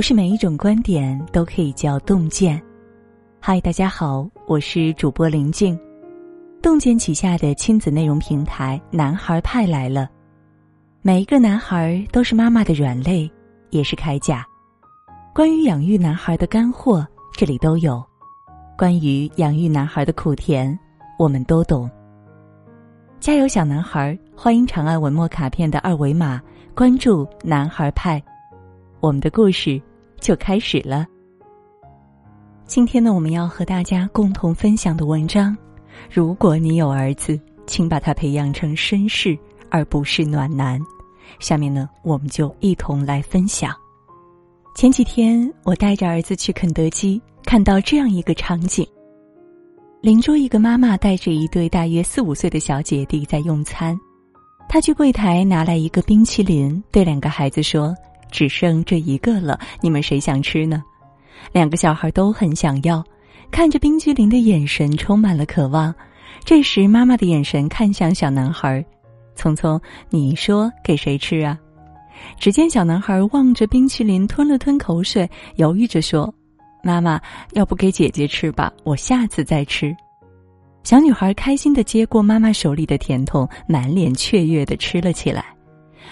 不是每一种观点都可以叫洞见。嗨，大家好，我是主播林静。洞见旗下的亲子内容平台“男孩派”来了。每一个男孩都是妈妈的软肋，也是铠甲。关于养育男孩的干货，这里都有；关于养育男孩的苦甜，我们都懂。加油，小男孩！欢迎长按文末卡片的二维码，关注“男孩派”。我们的故事就开始了。今天呢，我们要和大家共同分享的文章：如果你有儿子，请把他培养成绅士，而不是暖男。下面呢，我们就一同来分享。前几天，我带着儿子去肯德基，看到这样一个场景。邻桌一个妈妈带着一对大约四五岁的小姐弟在用餐，她去柜台拿来一个冰淇淋，对两个孩子说：“只剩这一个了，你们谁想吃呢？”两个小孩都很想要，看着冰淇淋的眼神充满了渴望。这时，妈妈的眼神看向小男孩：“聪聪，你说给谁吃啊？”只见小男孩望着冰淇淋，吞了吞口水，犹豫着说。妈妈，要不给姐姐吃吧，我下次再吃。小女孩开心的接过妈妈手里的甜筒，满脸雀跃的吃了起来。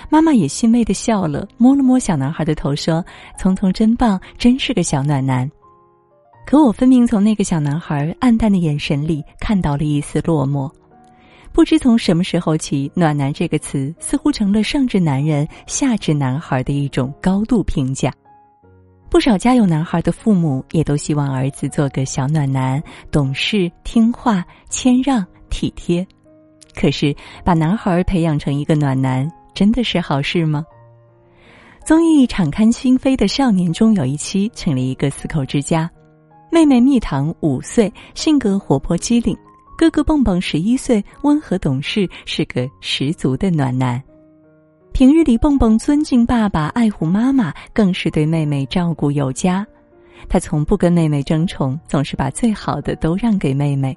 妈妈也欣慰的笑了，摸了摸小男孩的头，说：“聪聪真棒，真是个小暖男。”可我分明从那个小男孩暗淡的眼神里看到了一丝落寞。不知从什么时候起，“暖男”这个词似乎成了上至男人、下至男孩的一种高度评价。不少家有男孩的父母也都希望儿子做个小暖男，懂事、听话、谦让、体贴。可是，把男孩培养成一个暖男，真的是好事吗？综艺敞开心扉的少年中有一期成了一个四口之家，妹妹蜜糖五岁，性格活泼机灵；哥哥蹦蹦十一岁，温和懂事，是个十足的暖男。平日里，蹦蹦尊敬爸爸，爱护妈妈，更是对妹妹照顾有加。他从不跟妹妹争宠，总是把最好的都让给妹妹。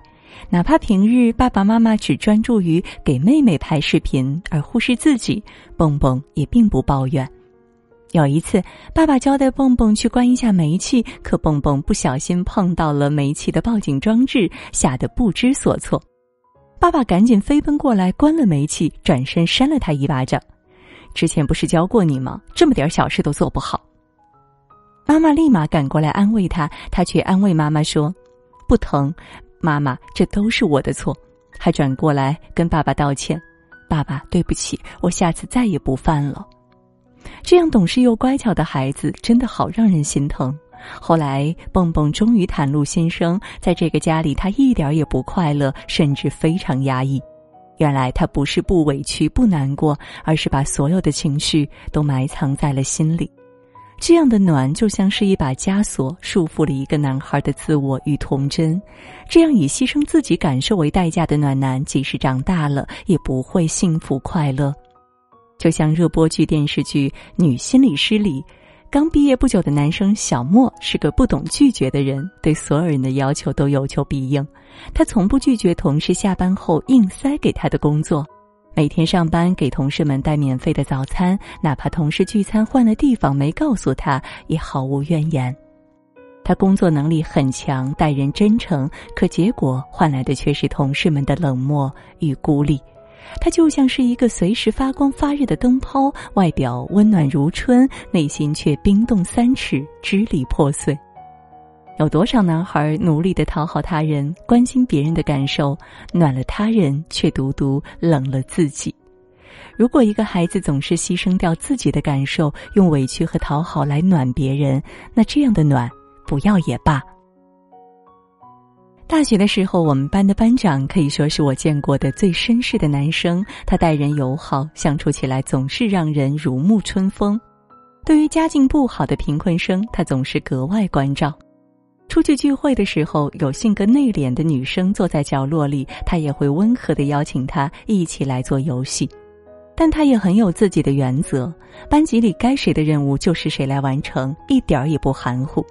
哪怕平日爸爸妈妈只专注于给妹妹拍视频，而忽视自己，蹦蹦也并不抱怨。有一次，爸爸交代蹦蹦去关一下煤气，可蹦蹦不小心碰到了煤气的报警装置，吓得不知所措。爸爸赶紧飞奔过来，关了煤气，转身扇了他一巴掌。之前不是教过你吗？这么点小事都做不好。妈妈立马赶过来安慰他，他却安慰妈妈说：“不疼，妈妈，这都是我的错。”还转过来跟爸爸道歉：“爸爸，对不起，我下次再也不犯了。”这样懂事又乖巧的孩子，真的好让人心疼。后来，蹦蹦终于袒露心声，在这个家里，他一点也不快乐，甚至非常压抑。原来他不是不委屈、不难过，而是把所有的情绪都埋藏在了心里。这样的暖，就像是一把枷锁，束缚了一个男孩的自我与童真。这样以牺牲自己感受为代价的暖男，即使长大了，也不会幸福快乐。就像热播剧、电视剧《女心理师》里。刚毕业不久的男生小莫是个不懂拒绝的人，对所有人的要求都有求必应。他从不拒绝同事下班后硬塞给他的工作，每天上班给同事们带免费的早餐，哪怕同事聚餐换了地方没告诉他，也毫无怨言。他工作能力很强，待人真诚，可结果换来的却是同事们的冷漠与孤立。他就像是一个随时发光发热的灯泡，外表温暖如春，内心却冰冻三尺，支离破碎。有多少男孩努力的讨好他人，关心别人的感受，暖了他人，却独独冷了自己？如果一个孩子总是牺牲掉自己的感受，用委屈和讨好来暖别人，那这样的暖，不要也罢。大学的时候，我们班的班长可以说是我见过的最绅士的男生。他待人友好，相处起来总是让人如沐春风。对于家境不好的贫困生，他总是格外关照。出去聚会的时候，有性格内敛的女生坐在角落里，他也会温和的邀请她一起来做游戏。但他也很有自己的原则，班级里该谁的任务就是谁来完成，一点儿也不含糊。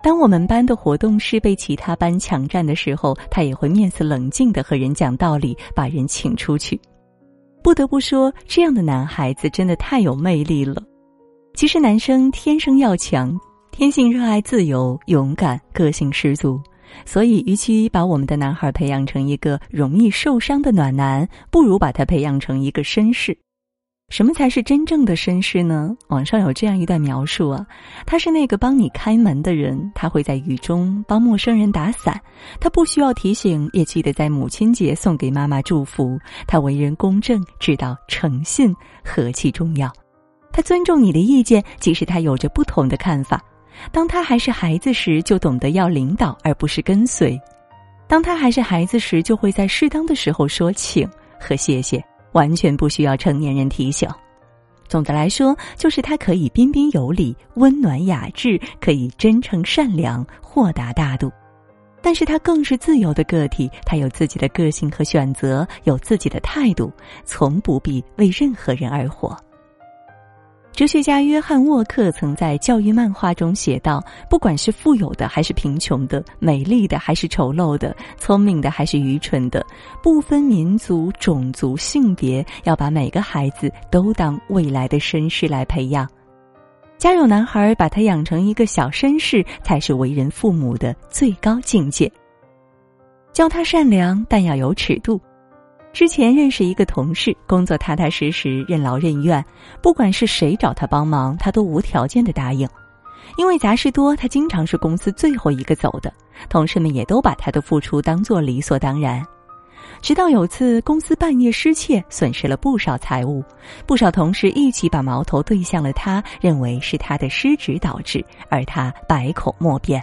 当我们班的活动室被其他班抢占的时候，他也会面色冷静的和人讲道理，把人请出去。不得不说，这样的男孩子真的太有魅力了。其实男生天生要强，天性热爱自由、勇敢、个性十足。所以，与其把我们的男孩培养成一个容易受伤的暖男，不如把他培养成一个绅士。什么才是真正的绅士呢？网上有这样一段描述啊，他是那个帮你开门的人，他会在雨中帮陌生人打伞，他不需要提醒，也记得在母亲节送给妈妈祝福。他为人公正，知道诚信何其重要。他尊重你的意见，即使他有着不同的看法。当他还是孩子时，就懂得要领导而不是跟随；当他还是孩子时，就会在适当的时候说请和谢谢。完全不需要成年人提醒。总的来说，就是他可以彬彬有礼、温暖雅致，可以真诚善良、豁达大度。但是他更是自由的个体，他有自己的个性和选择，有自己的态度，从不必为任何人而活。哲学家约翰沃克曾在教育漫画中写道：“不管是富有的还是贫穷的，美丽的还是丑陋的，聪明的还是愚蠢的，不分民族、种族、性别，要把每个孩子都当未来的绅士来培养。家有男孩，把他养成一个小绅士，才是为人父母的最高境界。教他善良，但要有尺度。”之前认识一个同事，工作踏踏实实、任劳任怨，不管是谁找他帮忙，他都无条件的答应。因为杂事多，他经常是公司最后一个走的，同事们也都把他的付出当做理所当然。直到有次公司半夜失窃，损失了不少财物，不少同事一起把矛头对向了他，认为是他的失职导致，而他百口莫辩。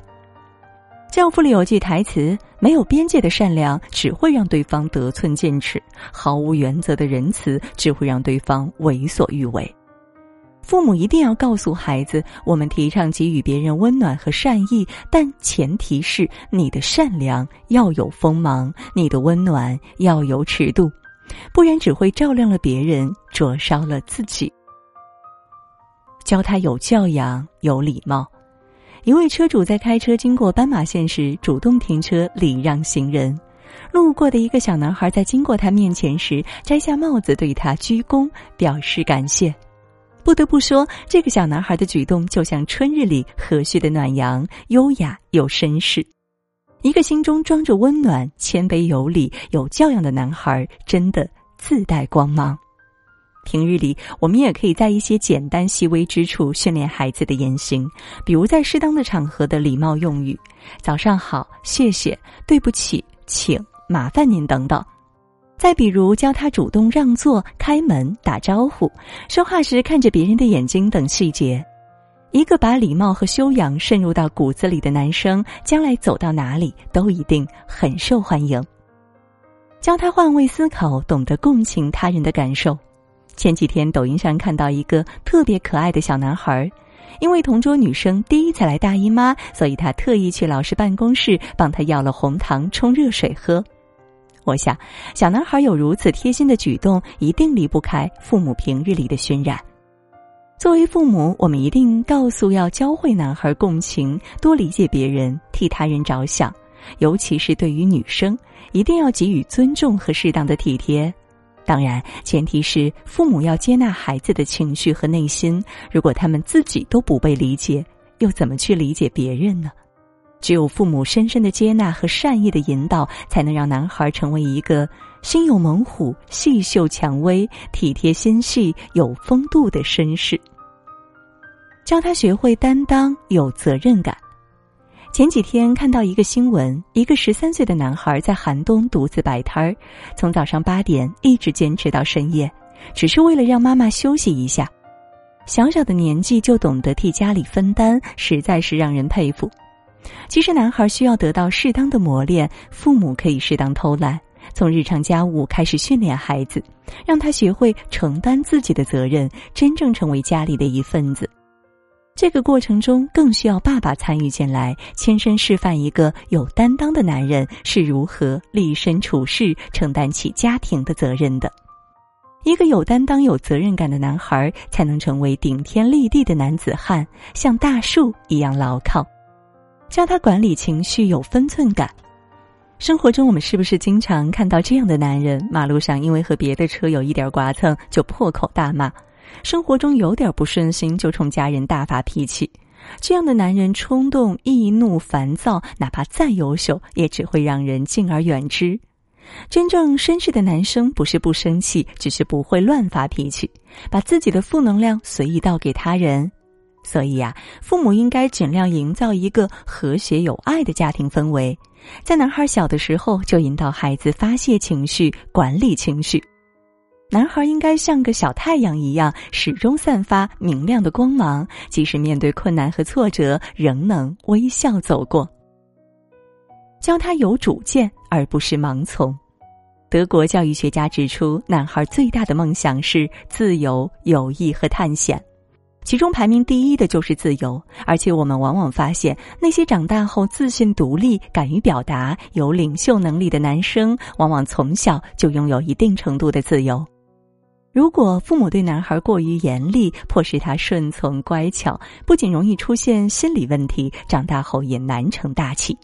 教父里有句台词：“没有边界的善良只会让对方得寸进尺，毫无原则的仁慈只会让对方为所欲为。”父母一定要告诉孩子：“我们提倡给予别人温暖和善意，但前提是你的善良要有锋芒，你的温暖要有尺度，不然只会照亮了别人，灼烧了自己。”教他有教养、有礼貌。一位车主在开车经过斑马线时，主动停车礼让行人。路过的一个小男孩在经过他面前时，摘下帽子对他鞠躬，表示感谢。不得不说，这个小男孩的举动就像春日里和煦的暖阳，优雅又绅士。一个心中装着温暖、谦卑有礼、有教养的男孩，真的自带光芒。平日里，我们也可以在一些简单细微之处训练孩子的言行，比如在适当的场合的礼貌用语，“早上好”“谢谢”“对不起”“请”“麻烦您”等等。再比如教他主动让座、开门、打招呼、说话时看着别人的眼睛等细节。一个把礼貌和修养渗入到骨子里的男生，将来走到哪里都一定很受欢迎。教他换位思考，懂得共情他人的感受。前几天，抖音上看到一个特别可爱的小男孩，因为同桌女生第一次来大姨妈，所以他特意去老师办公室帮他要了红糖冲热水喝。我想，小男孩有如此贴心的举动，一定离不开父母平日里的熏染。作为父母，我们一定告诉要教会男孩共情，多理解别人，替他人着想，尤其是对于女生，一定要给予尊重和适当的体贴。当然，前提是父母要接纳孩子的情绪和内心。如果他们自己都不被理解，又怎么去理解别人呢？只有父母深深的接纳和善意的引导，才能让男孩成为一个心有猛虎、细嗅蔷薇、体贴心细、有风度的绅士。教他学会担当、有责任感。前几天看到一个新闻，一个十三岁的男孩在寒冬独自摆摊儿，从早上八点一直坚持到深夜，只是为了让妈妈休息一下。小小的年纪就懂得替家里分担，实在是让人佩服。其实男孩需要得到适当的磨练，父母可以适当偷懒，从日常家务开始训练孩子，让他学会承担自己的责任，真正成为家里的一份子。这个过程中，更需要爸爸参与进来，亲身示范一个有担当的男人是如何立身处世、承担起家庭的责任的。一个有担当、有责任感的男孩，才能成为顶天立地的男子汉，像大树一样牢靠。教他管理情绪，有分寸感。生活中，我们是不是经常看到这样的男人？马路上因为和别的车有一点剐蹭，就破口大骂。生活中有点不顺心就冲家人大发脾气。这样的男人冲动、易怒、烦躁，哪怕再优秀，也只会让人敬而远之。真正绅士的男生不是不生气，只是不会乱发脾气，把自己的负能量随意倒给他人。所以呀，父母应该尽量营造一个和谐有爱的家庭氛围，在男孩小的时候就引导孩子发泄情绪、管理情绪。男孩应该像个小太阳一样，始终散发明亮的光芒，即使面对困难和挫折，仍能微笑走过。教他有主见，而不是盲从。德国教育学家指出，男孩最大的梦想是自由、友谊和探险。其中排名第一的就是自由，而且我们往往发现，那些长大后自信独立、敢于表达、有领袖能力的男生，往往从小就拥有一定程度的自由。如果父母对男孩过于严厉，迫使他顺从乖巧，不仅容易出现心理问题，长大后也难成大器。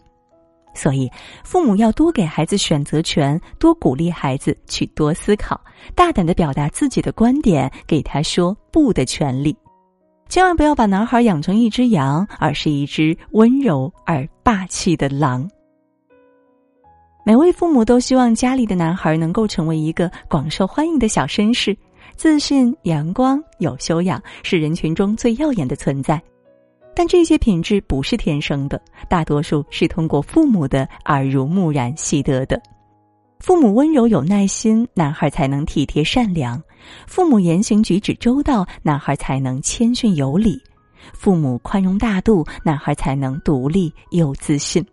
所以，父母要多给孩子选择权，多鼓励孩子去多思考，大胆的表达自己的观点，给他说不的权利。千万不要把男孩养成一只羊，而是一只温柔而霸气的狼。每位父母都希望家里的男孩能够成为一个广受欢迎的小绅士，自信、阳光、有修养，是人群中最耀眼的存在。但这些品质不是天生的，大多数是通过父母的耳濡目染习得的。父母温柔有耐心，男孩才能体贴善良；父母言行举止周到，男孩才能谦逊有礼；父母宽容大度，男孩才能独立又自信。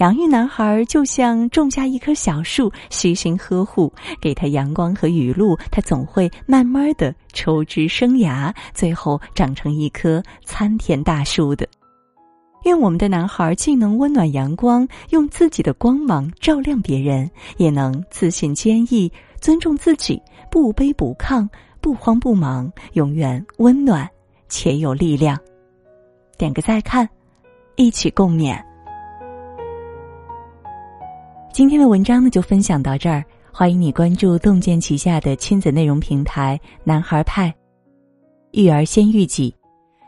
养育男孩就像种下一棵小树，悉心呵护，给他阳光和雨露，他总会慢慢的抽枝生芽，最后长成一棵参天大树的。愿我们的男孩既能温暖阳光，用自己的光芒照亮别人，也能自信坚毅，尊重自己，不卑不亢，不慌不忙，永远温暖且有力量。点个再看，一起共勉。今天的文章呢，就分享到这儿。欢迎你关注洞见旗下的亲子内容平台“男孩派”，育儿先育己。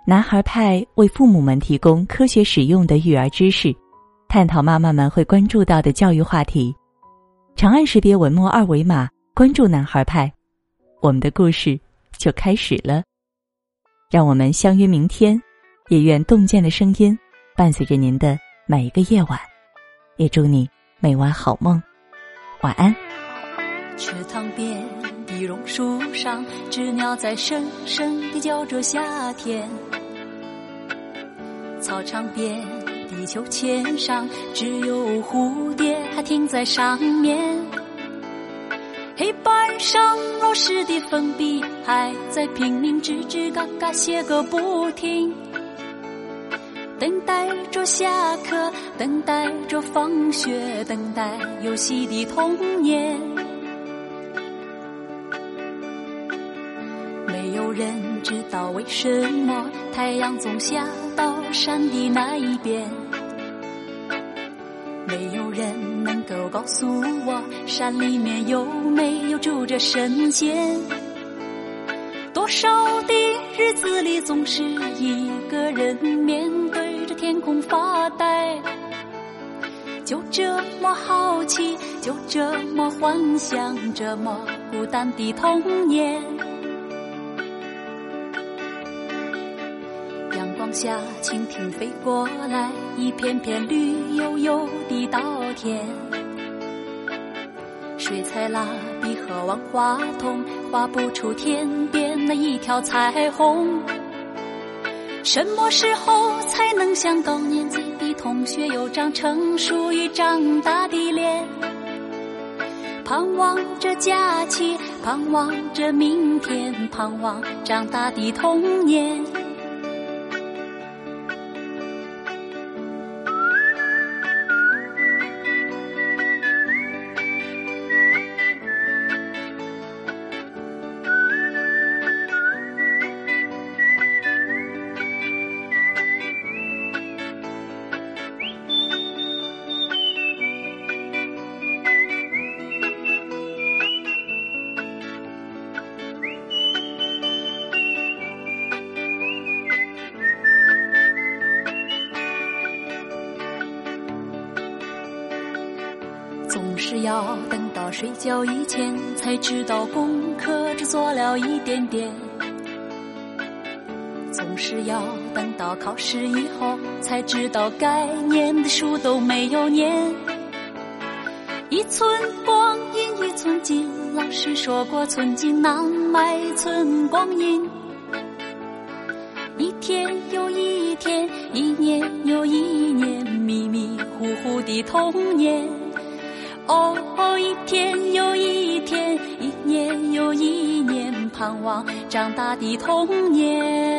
男孩派为父母们提供科学实用的育儿知识，探讨妈妈们会关注到的教育话题。长按识别文末二维码关注男孩派，我们的故事就开始了。让我们相约明天，也愿洞见的声音伴随着您的每一个夜晚。也祝你每晚好梦，晚安。池塘边的榕树上，知鸟在声声地叫着夏天。操场边的秋千上，只有蝴蝶还停在上面。黑板上老师的粉笔还在拼命吱吱嘎嘎写个不停。等待着下课，等待着放学，等待游戏的童年。没有人知道为什么太阳总下到山的那一边，没有人能够告诉我山里面有没有住着神仙。多少的日子里总是一个人面天空发呆，就这么好奇，就这么幻想，这么孤单的童年。阳光下，蜻蜓飞过来，一片片绿油油的稻田。水彩蜡笔和万花筒画不出天边那一条彩虹。什么时候才能像高年级的同学有张成熟与长大的脸？盼望着假期，盼望着明天，盼望长大的童年。要等到睡觉以前才知道功课只做了一点点，总是要等到考试以后才知道该念的书都没有念。一寸光阴一寸金，老师说过寸金难买寸光阴。一天又一天，一年又一年，迷迷糊糊的童年。哦，一天又一天，一年又一年，盼望长大的童年。